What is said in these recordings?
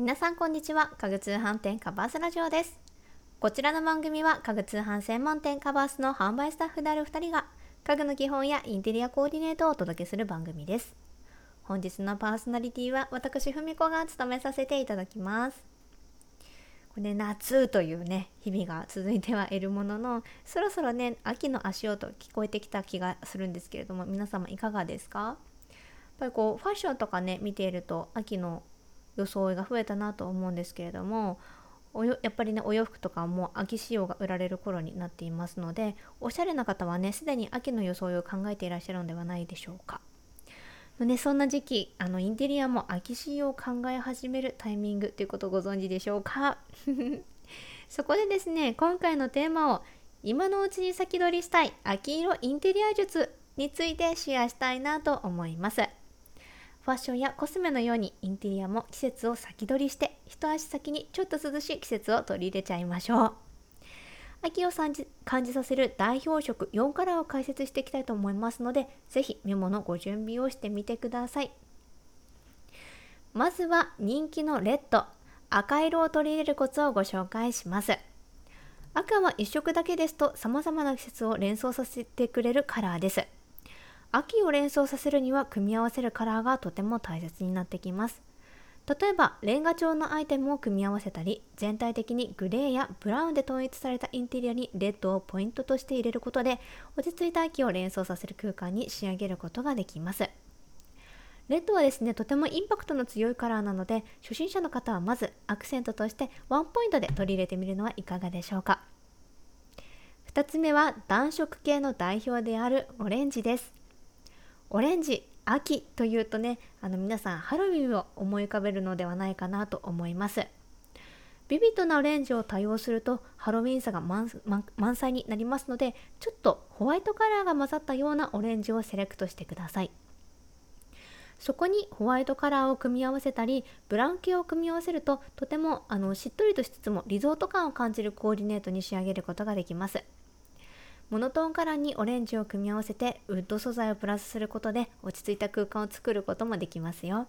皆さんこんにちは。家具通販店カバースラジオです。こちらの番組は家具通販専門店カバースの販売スタッフである2人が家具の基本やインテリアコーディネートをお届けする番組です。本日のパーソナリティは私ふみこが務めさせていただきます。これね夏というね日々が続いてはいるもののそろそろね秋の足音聞こえてきた気がするんですけれども皆様いかがですか？やっぱりこうファッションとかね見ていると秋の装いが増えたなと思うんですけれどもやっぱりねお洋服とかも秋仕様が売られる頃になっていますのでおしゃれな方はねすでに秋の装いを考えていらっしゃるのではないでしょうか。ね、そんな時期あのインテリアも秋仕様を考え始めるタイミングということをご存知でしょうか？そこでですね今回のテーマを今のうちに先取りしたい秋色インテリア術についてシェアしたいなと思います。ファッションやコスメのようにインテリアも季節を先取りして一足先にちょっと涼しい季節を取り入れちゃいましょう。秋を感じ感じさせる代表色4カラーを解説していきたいと思いますので是非メモのご準備をしてみてください。まずは人気のレッド赤色を取り入れるコツをご紹介します。赤は1色だけですと様々な季節を連想させてくれるカラーです。秋を連想させるには組み合わせるカラーがとても大切になってきます。例えばレンガ調のアイテムを組み合わせたり全体的にグレーやブラウンで統一されたインテリアにレッドをポイントとして入れることで落ち着いた秋を連想させる空間に仕上げることができます。レッドはですねとてもインパクトの強いカラーなので初心者の方はまずアクセントとしてワンポイントで取り入れてみるのはいかがでしょうか。2つ目は暖色系の代表であるオレンジです。オレンジ秋というとねあの皆さんハロウィンを思い浮かべるのではないかなと思います。ビビッドなオレンジを多用するとハロウィンさが満載になりますのでちょっとホワイトカラーが混ざったようなオレンジをセレクトしてください。そこにホワイトカラーを組み合わせたりブラウン系を組み合わせるととてもあのしっとりとしつつもリゾート感を感じるコーディネートに仕上げることができます。モノトーンカラーにオレンジを組み合わせてウッド素材をプラスすることで落ち着いた空間を作ることもできますよ。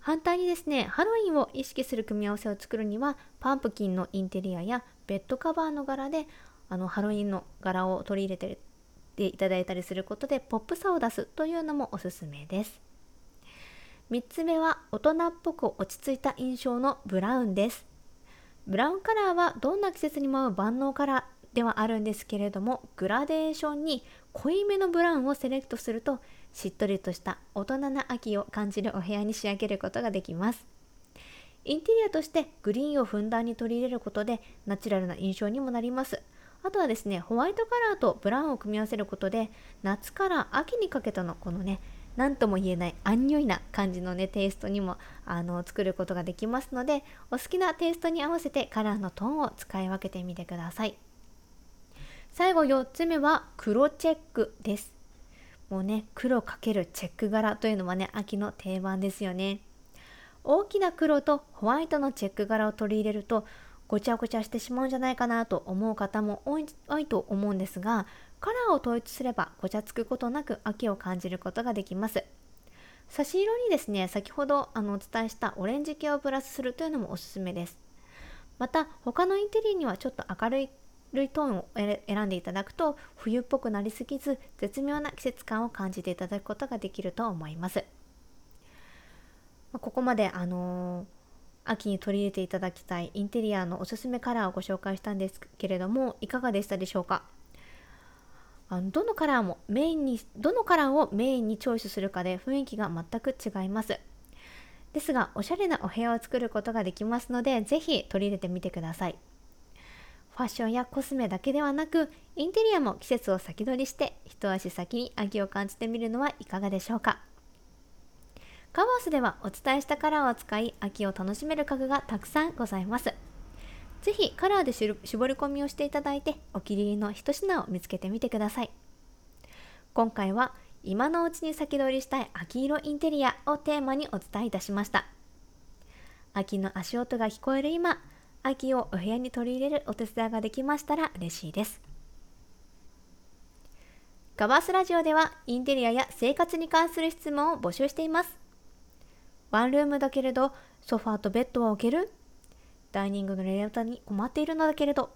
反対にですね、ハロウィンを意識する組み合わせを作るには、パンプキンのインテリアやベッドカバーの柄で、あのハロウィンの柄を取り入れていただいたりすることでポップさを出すというのもおすすめです。3つ目は大人っぽく落ち着いた印象のブラウンです。ブラウンカラーはどんな季節にも合う万能カラーではあるんですけれどもグラデーションに濃いめのブラウンをセレクトするとしっとりとした大人な秋を感じるお部屋に仕上げることができますインテリアとしてグリーンをふんだんに取り入れることでナチュラルな印象にもなりますあとはですねホワイトカラーとブラウンを組み合わせることで夏から秋にかけてのこのね何とも言えないアンニョイな感じのねテイストにもあの作ることができますのでお好きなテイストに合わせてカラーのトーンを使い分けてみてください。最後4つ目は黒チェックです。もうね、黒かけるチェック柄というのはね、秋の定番ですよね。大きな黒とホワイトのチェック柄を取り入れるとごちゃごちゃしてしまうんじゃないかなと思う方も多い多いと思うんですがカラーを統一すればごちゃつくことなく秋を感じることができます差し色にですね先ほどあのお伝えしたオレンジ系をプラスするというのもおすすめですまた他のインテリアにはちょっと明るい類トーンを選んでいただくと冬っぽくなりすぎず絶妙な季節感を感じていただくことができると思います。ここまであのー、秋に取り入れていただきたいインテリアのおすすめカラーをご紹介したんですけれどもいかがでしたでしょうか？あのどのカラーもメインにどのカラーをメインにチョイスするかで雰囲気が全く違います。ですがおしゃれなお部屋を作ることができますのでぜひ取り入れてみてください。ファッションやコスメだけではなくインテリアも季節を先取りして一足先に秋を感じてみるのはいかがでしょうか。カバースではお伝えしたカラーを使い秋を楽しめる家具がたくさんございます。ぜひカラーで絞り込みをしていただいてお気に入りの一品を見つけてみてください。今回は今のうちに先取りしたい秋色インテリアをテーマにお伝えいたしました。秋の足音が聞こえる今秋をお部屋に取り入れるお手伝いができましたら嬉しいです。ガバースラジオではインテリアや生活に関する質問を募集しています。ワンルームだけれどソファーとベッドは置けるダイニングのレイアウトに困っているのだけれど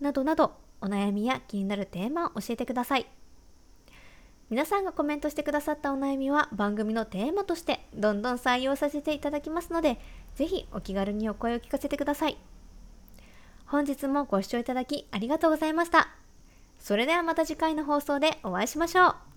などなどお悩みや気になるテーマを教えてください皆さんがコメントしてくださったお悩みは番組のテーマとしてどんどん採用させていただきますので是非お気軽にお声を聞かせてください。本日もご視聴いただきありがとうございました。それではまた次回の放送でお会いしましょう。